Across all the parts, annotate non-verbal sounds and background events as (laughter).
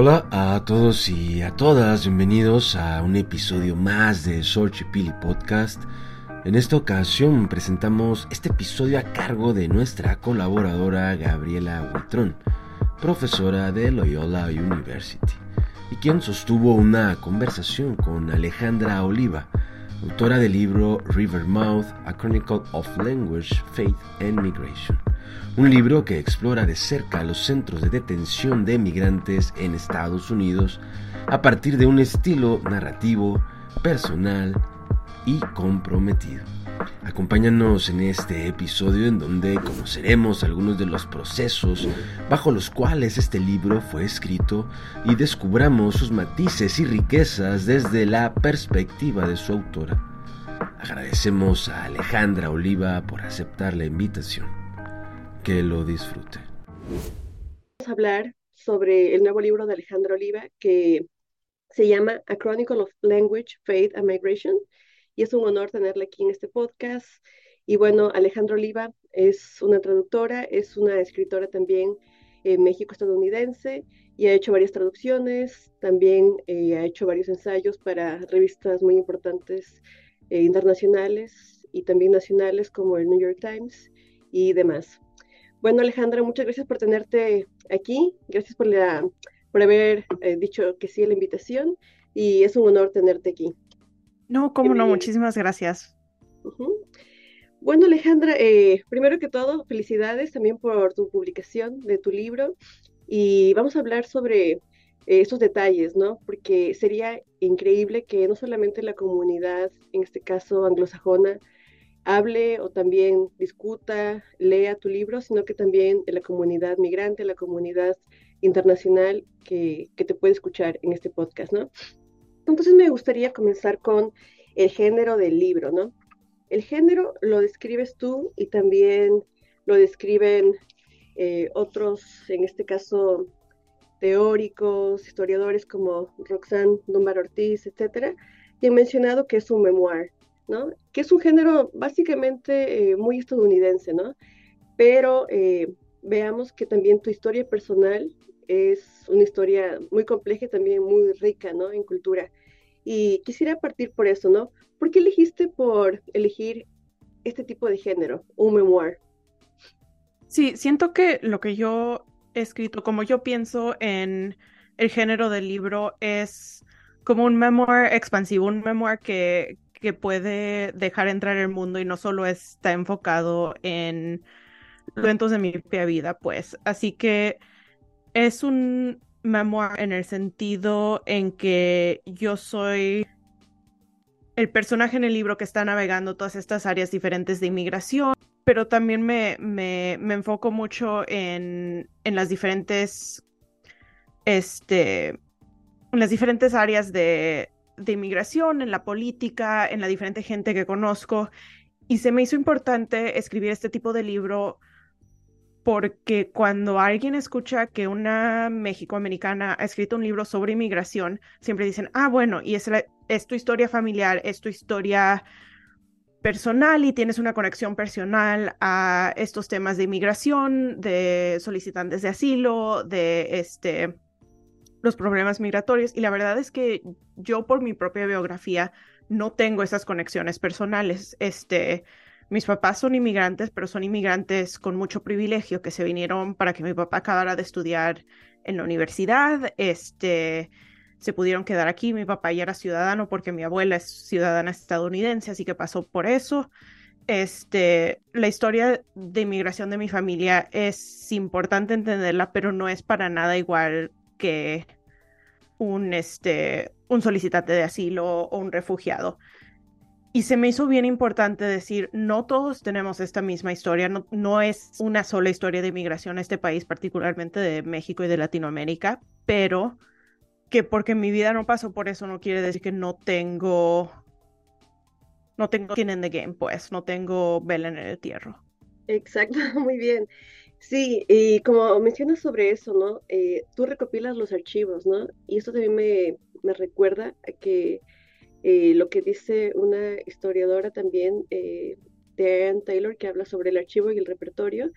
Hola a todos y a todas, bienvenidos a un episodio más de Pili Podcast. En esta ocasión presentamos este episodio a cargo de nuestra colaboradora Gabriela Huitrón, profesora de Loyola University, y quien sostuvo una conversación con Alejandra Oliva, autora del libro Rivermouth, A Chronicle of Language, Faith and Migration un libro que explora de cerca los centros de detención de migrantes en Estados Unidos a partir de un estilo narrativo, personal y comprometido. Acompáñanos en este episodio en donde conoceremos algunos de los procesos bajo los cuales este libro fue escrito y descubramos sus matices y riquezas desde la perspectiva de su autora. Agradecemos a Alejandra Oliva por aceptar la invitación que lo disfrute. Vamos a hablar sobre el nuevo libro de Alejandra Oliva que se llama A Chronicle of Language, Faith and Migration y es un honor tenerla aquí en este podcast. Y bueno, Alejandra Oliva es una traductora, es una escritora también en México estadounidense y ha hecho varias traducciones, también eh, ha hecho varios ensayos para revistas muy importantes eh, internacionales y también nacionales como el New York Times y demás. Bueno, Alejandra, muchas gracias por tenerte aquí. Gracias por, la, por haber eh, dicho que sí a la invitación y es un honor tenerte aquí. No, cómo no, muchísimas gracias. Bueno, Alejandra, eh, primero que todo, felicidades también por tu publicación de tu libro y vamos a hablar sobre eh, esos detalles, ¿no? Porque sería increíble que no solamente la comunidad, en este caso anglosajona, hable o también discuta, lea tu libro, sino que también la comunidad migrante, la comunidad internacional que, te puede escuchar en este podcast, ¿no? Entonces me gustaría comenzar con el género del libro, ¿no? El género lo describes tú y también lo describen eh, otros, en este caso, teóricos, historiadores como Roxanne Dunbar Ortiz, etcétera, y han mencionado que es un memoir, que es un género básicamente eh, muy estadounidense, ¿no? Pero eh, veamos que también tu historia personal es una historia muy compleja y también muy rica, ¿no? En cultura. Y quisiera partir por eso, ¿no? ¿Por qué elegiste por elegir este tipo de género, un memoir? Sí, siento que lo que yo he escrito, como yo pienso en el género del libro, es como un memoir expansivo, un memoir que, que puede dejar entrar el mundo y no solo está enfocado en eventos de mi propia vida, pues. Así que es un memoir en el sentido en que yo soy el personaje en el libro que está navegando todas estas áreas diferentes de inmigración, pero también me, me, enfoco mucho en, en las diferentes, este, en las diferentes áreas de, de inmigración, en la política, en la diferente gente que conozco. Y se me hizo importante escribir este tipo de libro porque cuando alguien escucha que una mexicoamericana ha escrito un libro sobre inmigración, siempre dicen, ah, bueno, y es, es tu historia familiar, es tu historia personal y tienes una conexión personal a estos temas de inmigración, de solicitantes de asilo, de este los problemas migratorios y la verdad es que yo por mi propia biografía no tengo esas conexiones personales. Este, mis papás son inmigrantes, pero son inmigrantes con mucho privilegio que se vinieron para que mi papá acabara de estudiar en la universidad. Este, se pudieron quedar aquí. Mi papá ya era ciudadano porque mi abuela es ciudadana estadounidense, así que pasó por eso. Este, la historia de inmigración de mi familia es importante entenderla, pero no es para nada igual que un, este, un solicitante de asilo o un refugiado. Y se me hizo bien importante decir, no todos tenemos esta misma historia, no, no es una sola historia de inmigración a este país, particularmente de México y de Latinoamérica, pero que porque mi vida no pasó por eso no quiere decir que no tengo, no tengo skin in the game, pues, no tengo vela en el entierro. Exacto, (laughs) muy bien. Sí, y como mencionas sobre eso, ¿no? Eh, tú recopilas los archivos, ¿no? Y eso también me, me recuerda a que eh, lo que dice una historiadora también, eh, Diane Taylor, que habla sobre el archivo y el repertorio,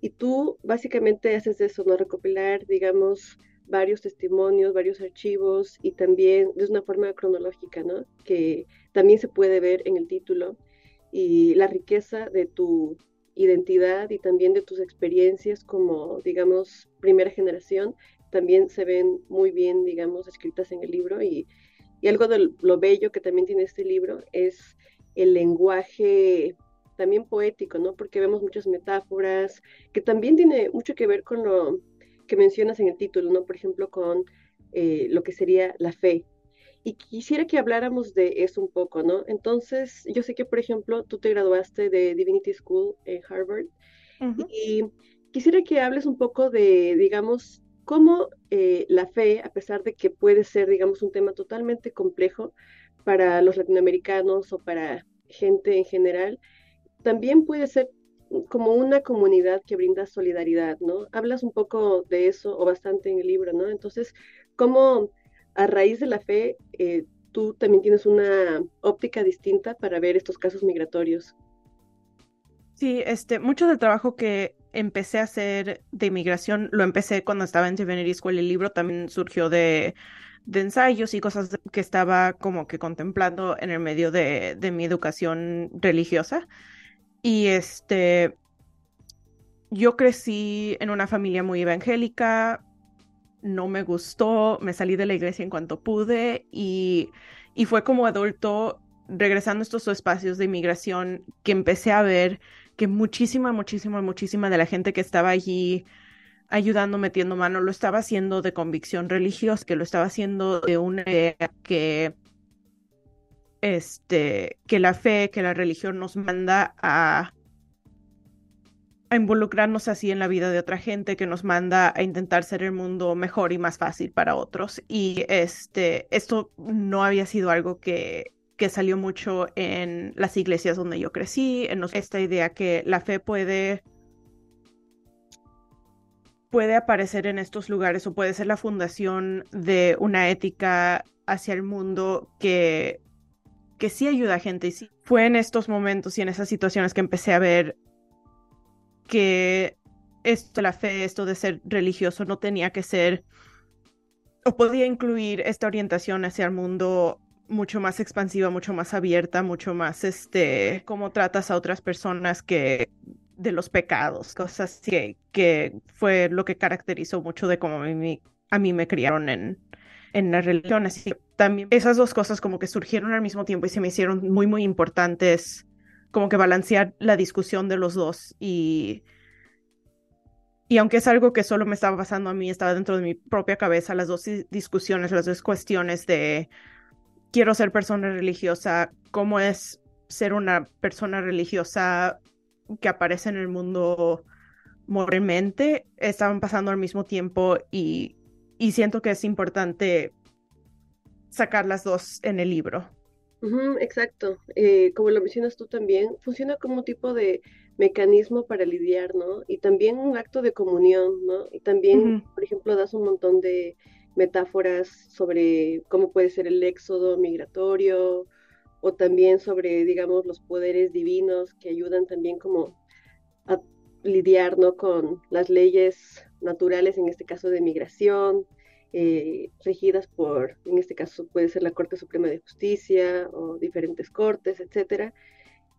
y tú básicamente haces eso, ¿no? Recopilar, digamos, varios testimonios, varios archivos y también de una forma cronológica, ¿no? Que también se puede ver en el título y la riqueza de tu identidad y también de tus experiencias como, digamos, primera generación, también se ven muy bien, digamos, escritas en el libro y, y algo de lo bello que también tiene este libro es el lenguaje también poético, ¿no? Porque vemos muchas metáforas, que también tiene mucho que ver con lo que mencionas en el título, ¿no? Por ejemplo, con eh, lo que sería la fe. Y quisiera que habláramos de eso un poco, ¿no? Entonces, yo sé que, por ejemplo, tú te graduaste de Divinity School en Harvard y quisiera que hables un poco de, digamos, cómo eh, la fe, a pesar de que puede ser, digamos, un tema totalmente complejo para los latinoamericanos o para gente en general, también puede ser como una comunidad que brinda solidaridad, ¿no? Hablas un poco de eso o bastante en el libro, ¿no? Entonces, ¿cómo a raíz de la fe eh, tú también tienes una óptica distinta para ver estos casos migratorios? Sí, este, mucho del trabajo que empecé a hacer de inmigración lo empecé cuando estaba en Divinity School. El libro también surgió de, ensayos y cosas que estaba como que contemplando en el medio de, de mi educación religiosa. Y este, yo crecí en una familia muy evangélica, no me gustó, me salí de la iglesia en cuanto pude y, y fue como adulto, regresando a estos espacios de inmigración, que empecé a ver que muchísima, muchísima, muchísima de la gente que estaba allí ayudando, metiendo mano, lo estaba haciendo de convicción religiosa, que lo estaba haciendo de una idea que este, que la fe, que la religión nos manda a, a involucrarnos así en la vida de otra gente, que nos manda a intentar ser el mundo mejor y más fácil para otros. Y este, esto no había sido algo que, que salió mucho en las iglesias donde yo crecí, en esta idea que la fe puede puede aparecer en estos lugares o puede ser la fundación de una ética hacia el mundo que que sí ayuda a gente. Y sí, fue en estos momentos y en esas situaciones que empecé a ver que esto, la fe, esto de ser religioso no tenía que ser o podía incluir esta orientación hacia el mundo mucho más expansiva, mucho más abierta, mucho más este, cómo tratas a otras personas que de los pecados, cosas que, que fue lo que caracterizó mucho de cómo a mí, a mí me criaron en, en la religión. Así que también esas dos cosas como que surgieron al mismo tiempo y se me hicieron muy, muy importantes, como que balancear la discusión de los dos y... Y aunque es algo que solo me estaba pasando a mí, estaba dentro de mi propia cabeza, las dos discusiones, las dos cuestiones de quiero ser persona religiosa, cómo es ser una persona religiosa que aparece en el mundo moralmente, estaban pasando al mismo tiempo y y siento que es importante sacar las dos en el libro. Exacto. Eh, como lo mencionas tú también, funciona como un tipo de mecanismo para lidiar, ¿no? Y también un acto de comunión, ¿no? Y también, por ejemplo, das un montón de metáforas sobre cómo puede ser el éxodo migratorio o también sobre, digamos, los poderes divinos que ayudan también como a lidiar, ¿no? Con las leyes naturales, en este caso de migración, eh, regidas por, en este caso puede ser la Corte Suprema de Justicia o diferentes cortes, etcétera.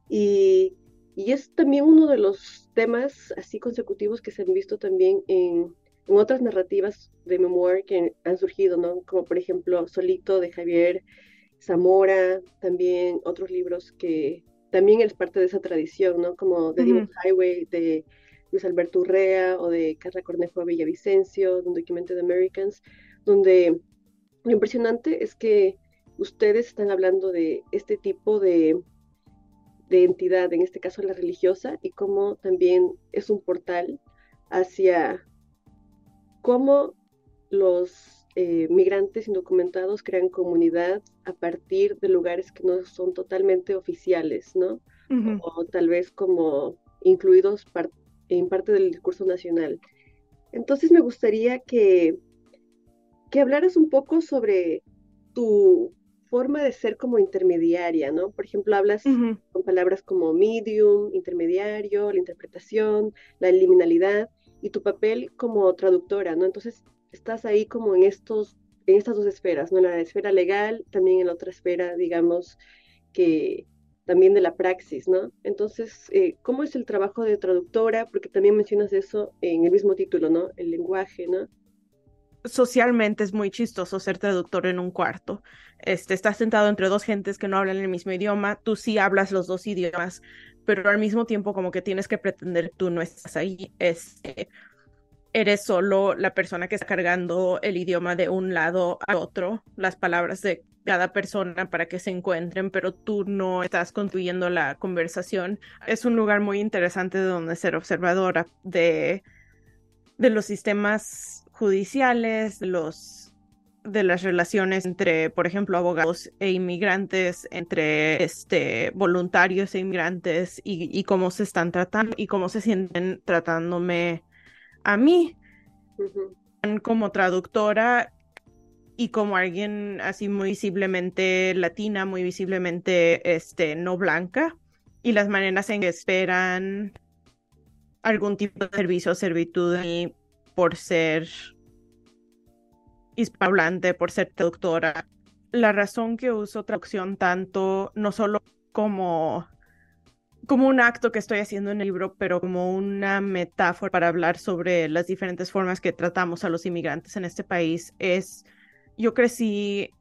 Y, y, es también uno de los temas así consecutivos que se han visto también en, en otras narrativas de memoir que han surgido, ¿no? Como por ejemplo Solito de Javier Zamora, también otros libros que también es parte de esa tradición, ¿no? Como The uh Highway de Luis Alberto Urrea o de Carla Cornejo Villavicencio, de Documented Americans, donde lo impresionante es que ustedes están hablando de este tipo de, de entidad, en este caso la religiosa, y cómo también es un portal hacia cómo los eh, migrantes indocumentados crean comunidad a partir de lugares que no son totalmente oficiales, ¿no? o, tal vez como incluidos en parte del discurso nacional. Entonces me gustaría que, que hablaras un poco sobre tu forma de ser como intermediaria, ¿no? Por ejemplo, hablas con palabras como medium, intermediario, la interpretación, la liminalidad y tu papel como traductora, ¿no? Entonces, estás ahí como en estos, en estas dos esferas, ¿no? En la esfera legal, también en la otra esfera, digamos, que también de la praxis, ¿no? Entonces, eh, ¿cómo es el trabajo de traductora? Porque también mencionas eso en el mismo título, ¿no? El lenguaje, ¿no? Socialmente es muy chistoso ser traductor en un cuarto. Este, estás sentado entre dos gentes que no hablan el mismo idioma, tú sí hablas los dos idiomas, pero al mismo tiempo como que tienes que pretender tú no estás ahí. Este, eres solo la persona que está cargando el idioma de un lado a otro, las palabras de cada persona para que se encuentren, pero tú no estás construyendo la conversación. Es un lugar muy interesante de donde ser observadora de, de los sistemas judiciales, de los de las relaciones entre, por ejemplo, abogados e inmigrantes, entre este, voluntarios e inmigrantes y, y cómo se están tratando y cómo se sienten tratándome a mí. Como traductora, y como alguien así muy visiblemente latina, muy visiblemente este, no blanca, y las maneras en que esperan algún tipo de servicio o servitud por ser hispanohablante, por ser traductora. La razón que uso traducción tanto, no solo como, como un acto que estoy haciendo en el libro, pero como una metáfora para hablar sobre las diferentes formas que tratamos a los inmigrantes en este país, es yo crecí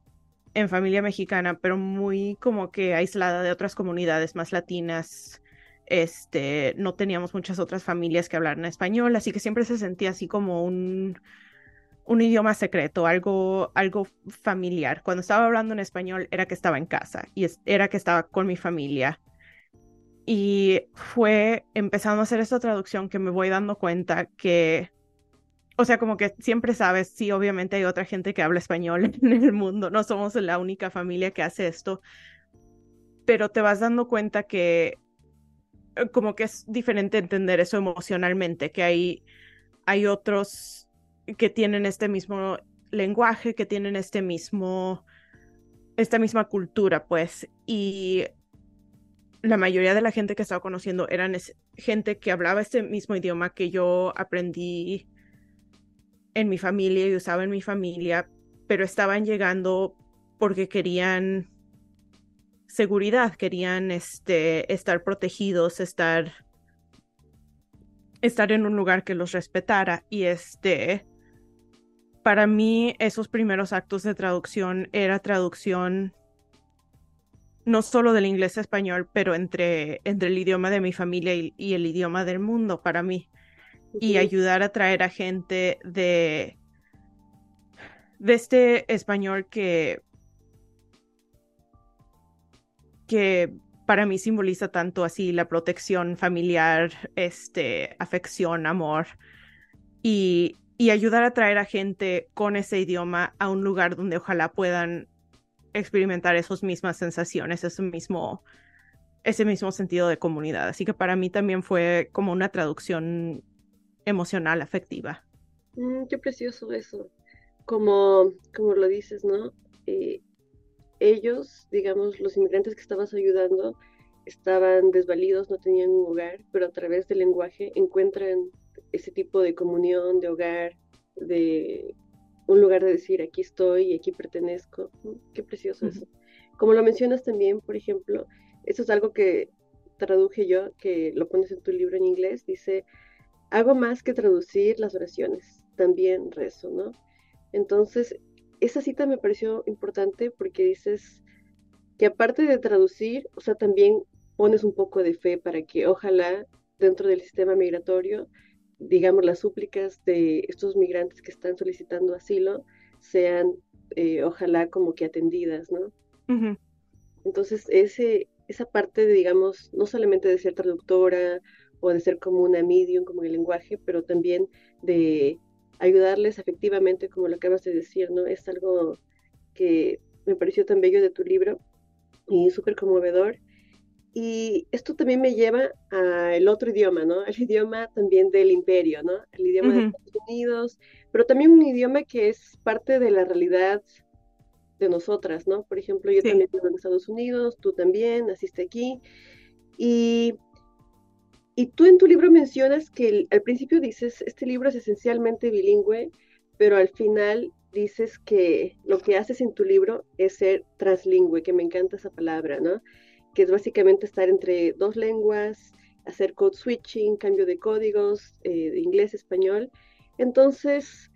en familia mexicana, pero muy como que aislada de otras comunidades más latinas. Este, no teníamos muchas otras familias que hablaran español, así que siempre se sentía así como un, un idioma secreto, algo, algo familiar. Cuando estaba hablando en español era que estaba en casa y era que estaba con mi familia. Y fue empezando a hacer esta traducción que me voy dando cuenta que o sea, como que siempre sabes, sí, obviamente hay otra gente que habla español (laughs) en el mundo, no somos la única familia que hace esto, pero te vas dando cuenta que eh, como que es diferente entender eso emocionalmente, que hay, hay otros que tienen este mismo lenguaje, que tienen este mismo, esta misma cultura, pues, y la mayoría de la gente que estaba conociendo eran gente que hablaba este mismo idioma que yo aprendí en mi familia y usaba en mi familia, pero estaban llegando porque querían seguridad, querían este, estar protegidos, estar, estar en un lugar que los respetara. Y este, para mí, esos primeros actos de traducción era traducción no solo del inglés a español, pero entre, entre el idioma de mi familia y, y el idioma del mundo para mí y ayudar a traer a gente de, de este español que, que para mí simboliza tanto así la protección familiar, este, afección, amor, y, y ayudar a traer a gente con ese idioma a un lugar donde ojalá puedan experimentar esas mismas sensaciones, ese mismo, ese mismo sentido de comunidad. Así que para mí también fue como una traducción emocional, afectiva. Mm, qué precioso eso. Como, como lo dices, ¿no? Eh, ellos, digamos, los inmigrantes que estabas ayudando, estaban desvalidos, no tenían un hogar, pero a través del lenguaje encuentran ese tipo de comunión, de hogar, de un lugar de decir aquí estoy y aquí pertenezco. Mm, qué precioso eso. Como lo mencionas también, por ejemplo, eso es algo que traduje yo, que lo pones en tu libro en inglés, dice, hago más que traducir las oraciones, también rezo, ¿no? Entonces, esa cita me pareció importante porque dices que aparte de traducir, o sea, también pones un poco de fe para que ojalá dentro del sistema migratorio, digamos, las súplicas de estos migrantes que están solicitando asilo sean, eh, ojalá, como que atendidas, ¿no? Entonces, ese, esa parte de, digamos, no solamente de ser traductora o de ser como una medium, como el lenguaje, pero también de ayudarles efectivamente, como lo acabas de decir, ¿no? Es algo que me pareció tan bello de tu libro y súper conmovedor. Y esto también me lleva al otro idioma, ¿no? El idioma también del imperio, ¿no? El idioma de Estados Unidos, pero también un idioma que es parte de la realidad de nosotras, ¿no? Por ejemplo, yo también vivo en Estados Unidos, tú también, naciste aquí. Y y tú en tu libro mencionas que al principio dices, este libro es esencialmente bilingüe, pero al final dices que lo que haces en tu libro es ser translingüe, que me encanta esa palabra, ¿no? Que es básicamente estar entre dos lenguas, hacer code switching, cambio de códigos, eh, inglés, español. Entonces,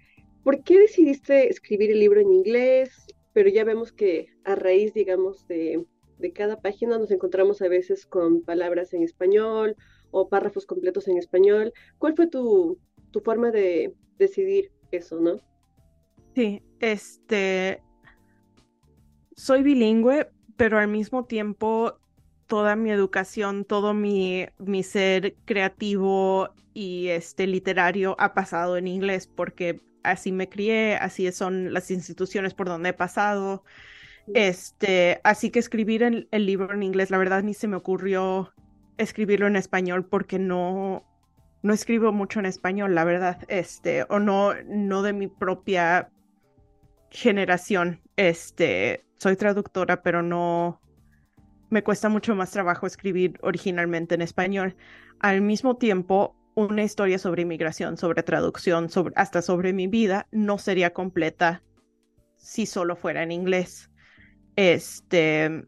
¿por qué decidiste escribir el libro en inglés? Pero ya vemos que a raíz, digamos, de, de cada página nos encontramos a veces con palabras en español o párrafos completos en español. ¿Cuál fue tu, tu forma de decidir eso, no? Sí, este, soy bilingüe, pero al mismo tiempo toda mi educación, todo mi, mi ser creativo y este literario ha pasado en inglés porque así me crié, así son las instituciones por donde he pasado. Este, así que escribir el, el libro en inglés, la verdad ni se me ocurrió escribirlo en español porque no, no escribo mucho en español, la verdad, este, o no, no de mi propia generación. Este, soy traductora, pero no me cuesta mucho más trabajo escribir originalmente en español. Al mismo tiempo, una historia sobre inmigración, sobre traducción, sobre, hasta sobre mi vida, no sería completa si solo fuera en inglés. Este,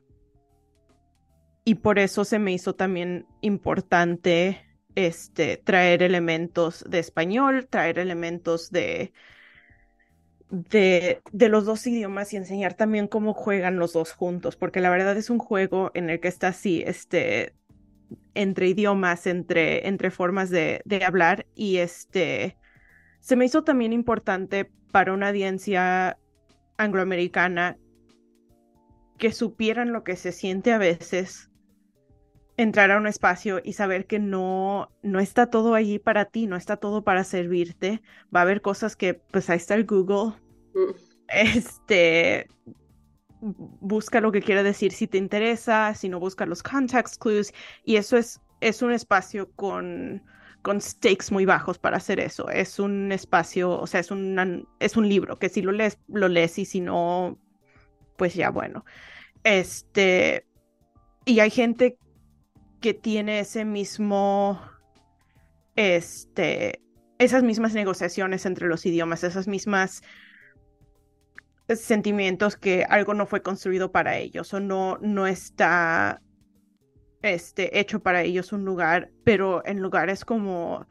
y por eso se me hizo también importante este, traer elementos de español, traer elementos de, de, los dos idiomas y enseñar también cómo juegan los dos juntos, porque la verdad es un juego en el que está así, este, entre idiomas, entre, entre formas de, de hablar y este, se me hizo también importante para una audiencia angloamericana que supieran lo que se siente a veces entrar a un espacio y saber que no, no está todo allí para ti, no está todo para servirte. Va a haber cosas que, pues ahí está el Google. Mm. Este, busca lo que quiere decir si te interesa, si no busca los context clues. Y eso es, es un espacio con, con stakes muy bajos para hacer eso. Es un espacio, o sea, es, es un libro que si lo lees, lo lees y si no, pues ya bueno. Este, y hay gente que tiene ese mismo, este, esas mismas negociaciones entre los idiomas, esas mismas sentimientos que algo no fue construido para ellos o no, no está este, hecho para ellos un lugar, pero en lugares como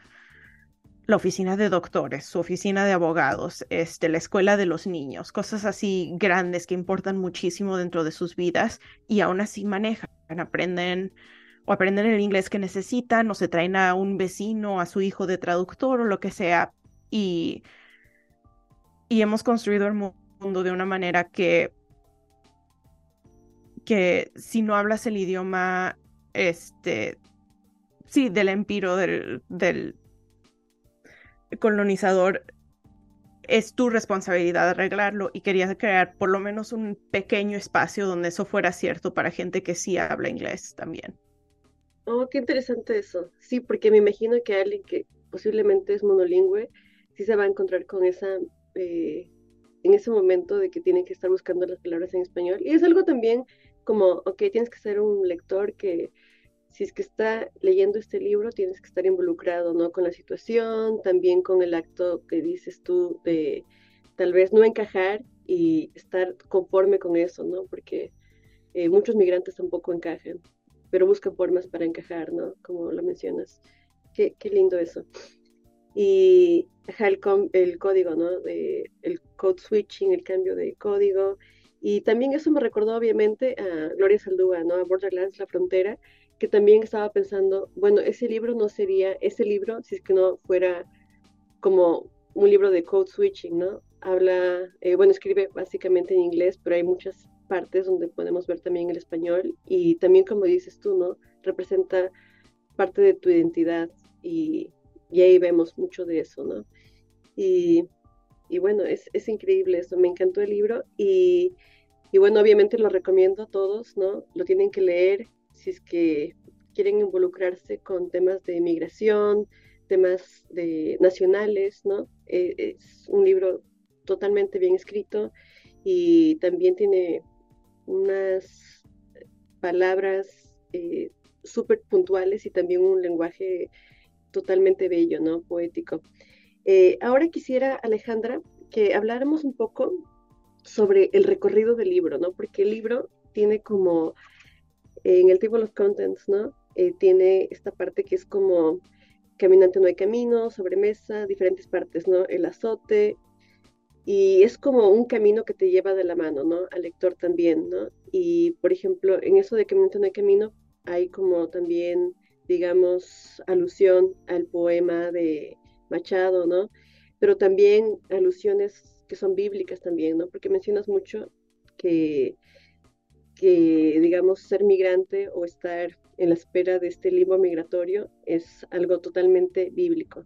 la oficina de doctores, su oficina de abogados, este, la escuela de los niños, cosas así grandes que importan muchísimo dentro de sus vidas y aún así manejan, aprenden o aprenden el inglés que necesitan o se traen a un vecino, a su hijo de traductor o lo que sea. Y, y hemos construido el mundo de una manera que, que si no hablas el idioma, este, sí, del empiro, del, del colonizador, es tu responsabilidad arreglarlo y quería crear por lo menos un pequeño espacio donde eso fuera cierto para gente que sí habla inglés también. Oh, qué interesante eso. Sí, porque me imagino que alguien que posiblemente es monolingüe, sí se va a encontrar con esa, eh, en ese momento de que tiene que estar buscando las palabras en español. Y es algo también como, ok, tienes que ser un lector que, si es que está leyendo este libro, tienes que estar involucrado, ¿no? Con la situación, también con el acto que dices tú de tal vez no encajar y estar conforme con eso, ¿no? Porque eh, muchos migrantes tampoco encajan pero busca formas para encajar, ¿no? Como lo mencionas. Qué, qué lindo eso. Y el, el, código, ¿no? De, el code switching, el cambio de código. Y también eso me recordó obviamente a Gloria Saldúa, ¿no? A Borderlands, La Frontera, que también estaba pensando, bueno, ese libro no sería ese libro si es que no fuera como un libro de code switching, ¿no? Habla, eh, bueno, escribe básicamente en inglés, pero hay muchas partes donde podemos ver también el español y también como dices tú, ¿no? Representa parte de tu identidad y, y ahí vemos mucho de eso, ¿no? Y, y bueno, es, es, increíble eso, me encantó el libro y, y, bueno, obviamente lo recomiendo a todos, ¿no? Lo tienen que leer si es que quieren involucrarse con temas de migración, temas de nacionales, ¿no? Eh, es un libro totalmente bien escrito y también tiene unas palabras eh, súper puntuales y también un lenguaje totalmente bello, ¿no? Poético. Eh, ahora quisiera, Alejandra, que habláramos un poco sobre el recorrido del libro, ¿no? Porque el libro tiene como, en el table of contents, ¿no? Eh, tiene esta parte que es como caminante no hay camino, sobremesa, diferentes partes, ¿no? El azote, y es como un camino que te lleva de la mano, ¿no? Al lector también, ¿no? Y, por ejemplo, en eso de caminante no hay camino, hay como también, digamos, alusión al poema de Machado, ¿no? Pero también alusiones que son bíblicas también, ¿no? Porque mencionas mucho que, que, digamos, ser migrante o estar en la espera de este limbo migratorio es algo totalmente bíblico.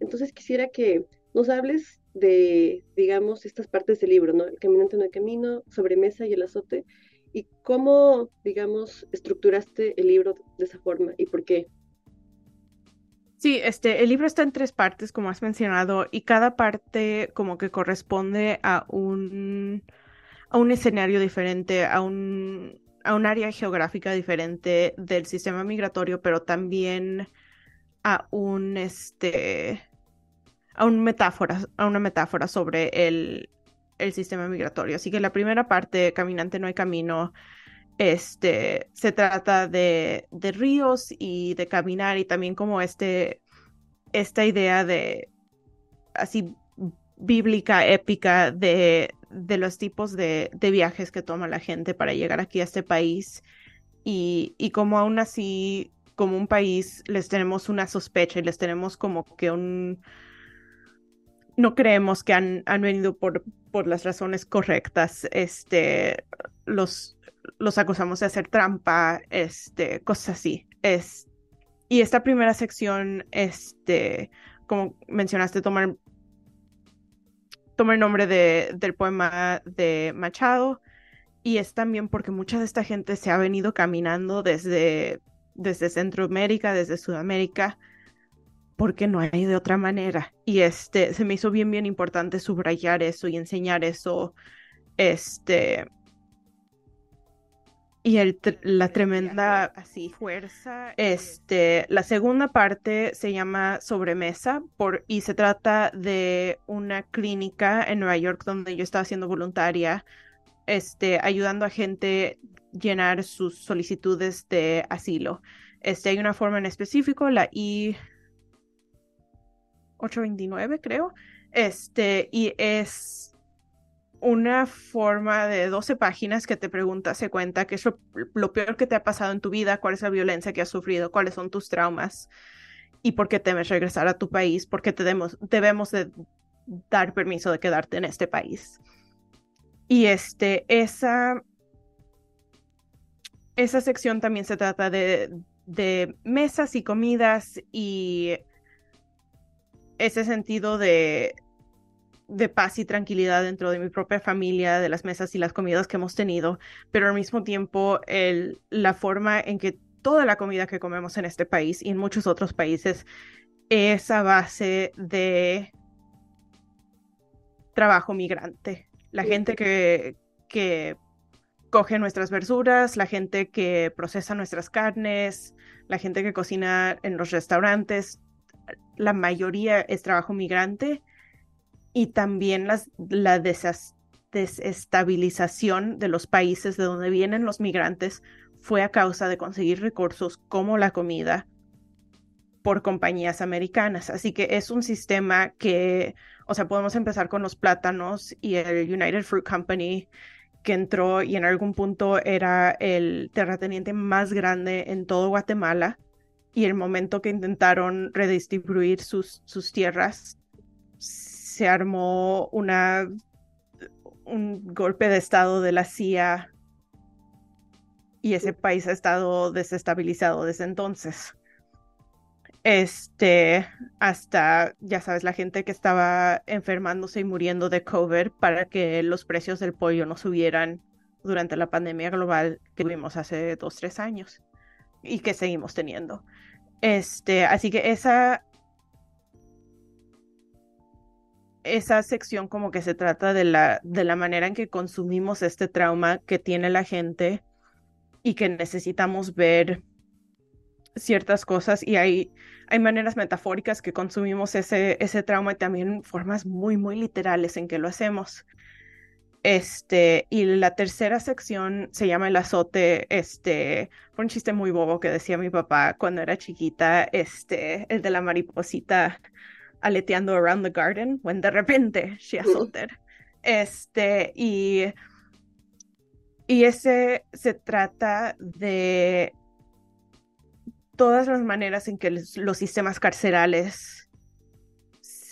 Entonces quisiera que nos hables de, digamos, estas partes del libro, ¿no? El caminante no hay camino, sobremesa y el azote, y cómo, digamos, estructuraste el libro de esa forma y por qué. Sí, este, el libro está en tres partes, como has mencionado, y cada parte como que corresponde a un, a un escenario diferente, a un, a un área geográfica diferente del sistema migratorio, pero también a un, este, a, una metáfora sobre el, sistema migratorio. Así que la primera parte, Caminante no hay camino, este, se trata de, de ríos y de caminar y también como este, esta idea de así bíblica, épica de, los tipos de, de, viajes que toma la gente para llegar aquí a este país y, y como aún así, como un país, les tenemos una sospecha y les tenemos como que un... No creemos que han, han venido por, por las razones correctas. Este, los, los acusamos de hacer trampa, este, cosas así. Es, y esta primera sección, este, como mencionaste, toma, toma el nombre de, del poema de Machado. Y es también porque mucha de esta gente se ha venido caminando desde, desde Centroamérica, desde Sudamérica, porque no hay de otra manera. Y este, se me hizo bien, bien importante subrayar eso y enseñar eso, este, y el, la tremenda así fuerza. Este, la segunda parte se llama Sobremesa por, y se trata de una clínica en Nueva York donde yo estaba haciendo voluntaria, este, ayudando a gente llenar sus solicitudes de asilo. Este, hay una forma en específico, la I 829 creo, este, y es una forma de 12 páginas que te pregunta, se cuenta qué es lo, peor que te ha pasado en tu vida, cuál es la violencia que has sufrido, cuáles son tus traumas y por qué temes regresar a tu país, porque te debemos, debemos de dar permiso de quedarte en este país. Y este, esa, esa sección también se trata de, de mesas y comidas y ese sentido de de paz y tranquilidad dentro de mi propia familia, de las mesas y las comidas que hemos tenido, pero al mismo tiempo el, la forma en que toda la comida que comemos en este país y en muchos otros países es a base de trabajo migrante. La gente que, que coge nuestras verduras, la gente que procesa nuestras carnes, la gente que cocina en los restaurantes, la mayoría es trabajo migrante y también las, la desestabilización de los países de donde vienen los migrantes fue a causa de conseguir recursos como la comida por compañías americanas. Así que es un sistema que, o sea, podemos empezar con los plátanos y el United Fruit Company que entró y en algún punto era el terrateniente más grande en todo Guatemala y el momento que intentaron redistribuir sus, sus tierras se armó una, un golpe de estado de la CIA y ese país ha estado desestabilizado desde entonces. Este, hasta, ya sabes, la gente que estaba enfermándose y muriendo de COVID para que los precios del pollo no subieran durante la pandemia global que tuvimos hace dos, tres años y que seguimos teniendo. Este, así que esa esa sección como que se trata de la, de la manera en que consumimos este trauma que tiene la gente y que necesitamos ver ciertas cosas y hay, hay maneras metafóricas que consumimos ese, ese trauma y también formas muy, muy literales en que lo hacemos. Este, y la tercera sección se llama El azote, este, fue un chiste muy bobo que decía mi papá cuando era chiquita, este, el de la mariposita aleteando around the garden, when de repente she azoted. Este, y, y ese se trata de todas las maneras en que los sistemas carcerales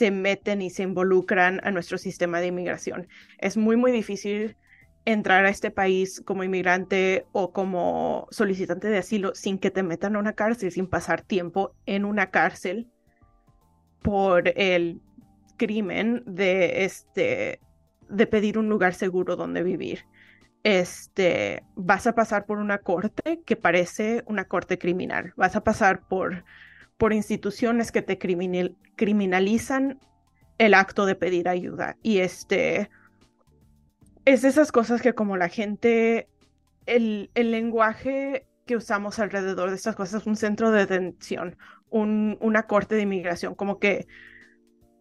se meten y se involucran a nuestro sistema de inmigración. Es muy, muy difícil entrar a este país como inmigrante o como solicitante de asilo sin que te metan a una cárcel, sin pasar tiempo en una cárcel por el crimen de este de pedir un lugar seguro donde vivir. Este, vas a pasar por una corte que parece una corte criminal. Vas a pasar por por instituciones que te criminalizan el acto de pedir ayuda. Y este es esas cosas que como la gente, el, el lenguaje que usamos alrededor de estas cosas, un centro de detención, un, una corte de inmigración, como que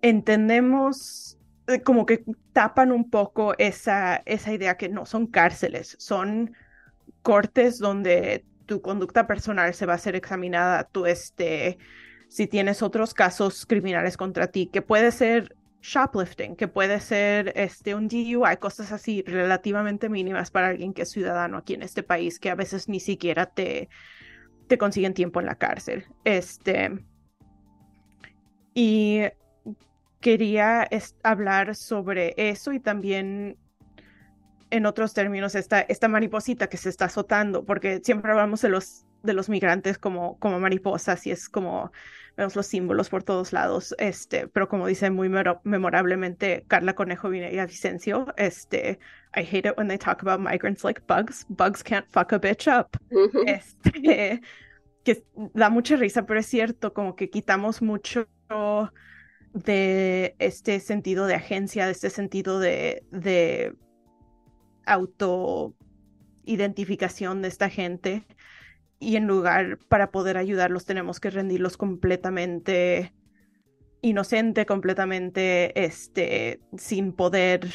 entendemos, eh, como que tapan un poco esa, esa idea que no son cárceles, son cortes donde tu conducta personal se va a ser examinada, tú este, si tienes otros casos criminales contra ti, que puede ser shoplifting, que puede ser este, un DUI, cosas así relativamente mínimas para alguien que es ciudadano aquí en este país, que a veces ni siquiera te, te consiguen tiempo en la cárcel. Este, y quería hablar sobre eso y también en otros términos, esta, esta mariposita que se está azotando, porque siempre hablamos de los, de los migrantes como, como mariposas y es como vemos los símbolos por todos lados, este, pero como dice muy memorablemente Carla Conejo y Vicencio, este, I hate it when they talk about migrants like bugs, bugs can't fuck a bitch up. Este, (laughs) que da mucha risa, pero es cierto, como que quitamos mucho de este sentido de agencia, de este sentido de, de autoidentificación de esta gente y en lugar para poder ayudarlos tenemos que rendirlos completamente inocente, completamente este, sin poder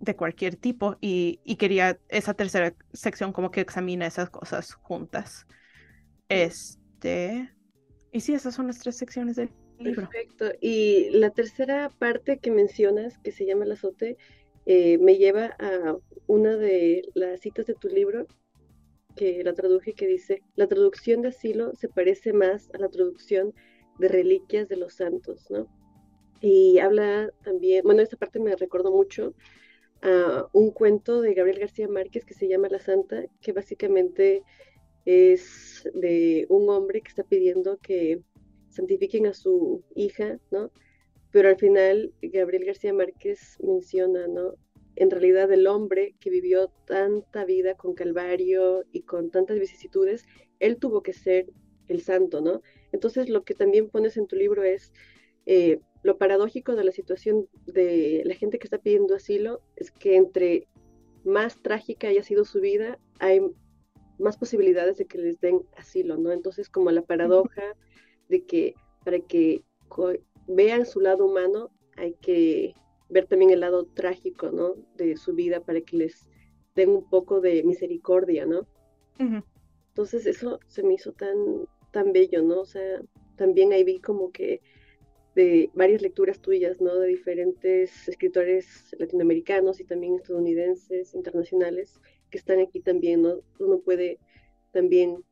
de cualquier tipo y, quería esa tercera sección como que examina esas cosas juntas. Este, y sí, esas son las tres secciones del. Perfecto. Y la tercera parte que mencionas, que se llama el azote, eh, me lleva a una de las citas de tu libro que la traduje que dice, la traducción de asilo se parece más a la traducción de reliquias de los santos, ¿no? Y habla también, bueno, esta parte me recordó mucho a un cuento de Gabriel García Márquez que se llama La Santa, que básicamente es de un hombre que está pidiendo que santifiquen a su hija, ¿no? Pero al final Gabriel García Márquez menciona, ¿no? En realidad el hombre que vivió tanta vida con Calvario y con tantas vicisitudes, él tuvo que ser el santo, ¿no? Entonces lo que también pones en tu libro es eh, lo paradójico de la situación de la gente que está pidiendo asilo, es que entre más trágica haya sido su vida, hay más posibilidades de que les den asilo, ¿no? Entonces como la paradoja de que para que vean su lado humano, hay que ver también el lado trágico, ¿no? De su vida para que les den un poco de misericordia, ¿no? Entonces eso se me hizo tan, tan bello, ¿no? O sea, también ahí vi como que de varias lecturas tuyas, ¿no? De diferentes escritores latinoamericanos y también estadounidenses, internacionales, que están aquí también, ¿no? Uno puede también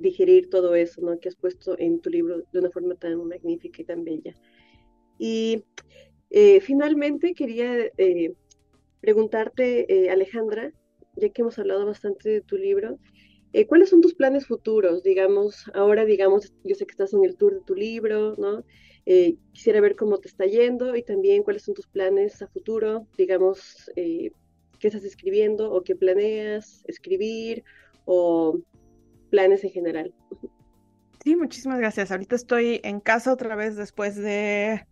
digerir todo eso, ¿no? Que has puesto en tu libro de una forma tan magnífica y tan bella. Y eh, finalmente quería eh, preguntarte, eh, Alejandra, ya que hemos hablado bastante de tu libro, ¿cuáles son tus planes futuros? Digamos, ahora, digamos, yo sé que estás en el tour de tu libro, ¿no? quisiera ver cómo te está yendo y también cuáles son tus planes a futuro, digamos, qué estás escribiendo o qué planeas escribir o planes en general. Sí, muchísimas gracias. Ahorita estoy en casa otra vez después de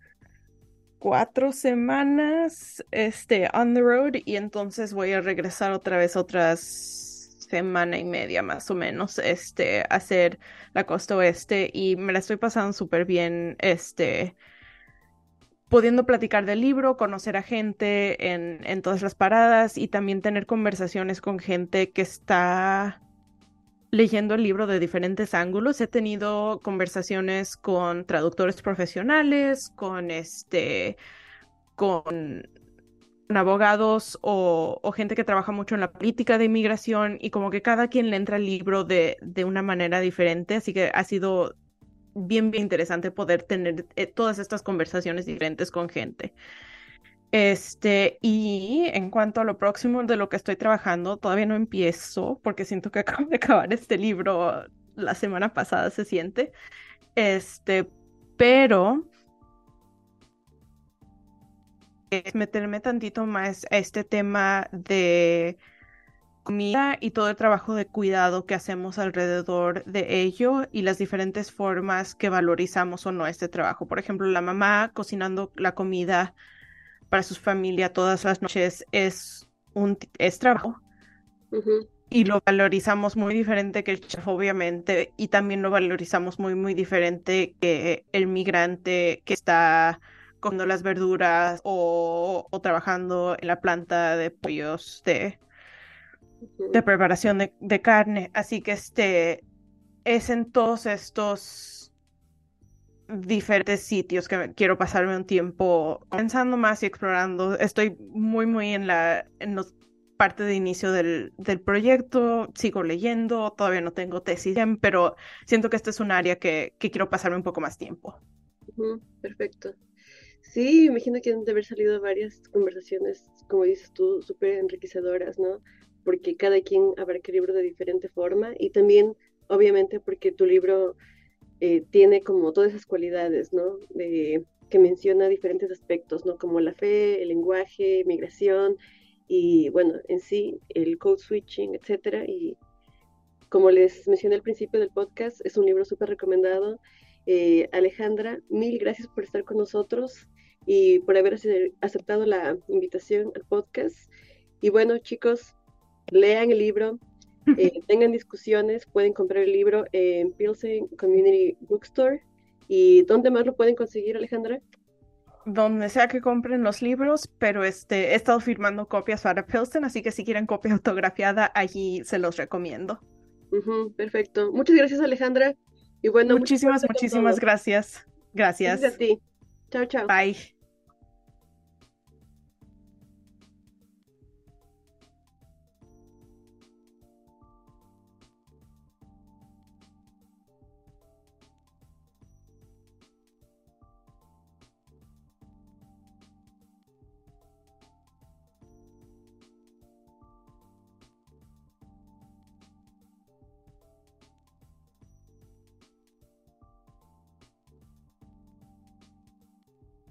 cuatro semanas este, on the road y entonces voy a regresar otra vez otras semana y media más o menos, este, hacer la costa oeste y me la estoy pasando súper bien, este, pudiendo platicar del libro, conocer a gente en, en todas las paradas y también tener conversaciones con gente que está leyendo el libro de diferentes ángulos. He tenido conversaciones con traductores profesionales, con este, con abogados o, gente que trabaja mucho en la política de inmigración y como que cada quien le entra al libro de, de una manera diferente, así que ha sido bien, bien interesante poder tener eh, todas estas conversaciones diferentes con gente. Este, y en cuanto a lo próximo de lo que estoy trabajando, todavía no empiezo porque siento que (laughs) acabo de acabar este libro la semana pasada, se siente. Este, pero es meterme tantito más a este tema de comida y todo el trabajo de cuidado que hacemos alrededor de ello y las diferentes formas que valorizamos o no este trabajo. Por ejemplo, la mamá cocinando la comida para su familia todas las noches es un es trabajo. Y lo valorizamos muy diferente que el chef, obviamente, y también lo valorizamos muy, muy diferente que el migrante que está comiendo las verduras o, trabajando en la planta de pollos de, de preparación de, de, carne. Así que este es en todos estos diferentes sitios que quiero pasarme un tiempo pensando más y explorando. Estoy muy, muy en la en parte de inicio del, del, proyecto, sigo leyendo, todavía no tengo tesis, pero siento que este es un área que, que quiero pasarme un poco más tiempo. perfecto. Sí, imagino que han de haber salido varias conversaciones, como dices tú, súper enriquecedoras, ¿no? Porque cada quien abarca el libro de diferente forma y también, obviamente, porque tu libro eh, tiene como todas esas cualidades, ¿no? De, que menciona diferentes aspectos, ¿no? Como la fe, el lenguaje, migración y, bueno, en sí, el code switching, etcétera. Y como les mencioné al principio del podcast, es un libro súper recomendado. Eh, Alejandra, mil gracias por estar con nosotros y por haber aceptado la invitación al podcast. Y bueno, chicos, lean el libro, eh, tengan discusiones, pueden comprar el libro en Pilsen Community Bookstore. ¿Y dónde más lo pueden conseguir, Alejandra? Donde sea que compren los libros, pero este, he estado firmando copias para Pilsen, así que si quieren copia autografiada, allí se los recomiendo. perfecto. Muchas gracias, Alejandra. Y bueno, muchísimas, muchísimas gracias. Gracias. Gracias a ti. Chao, chao. Bye.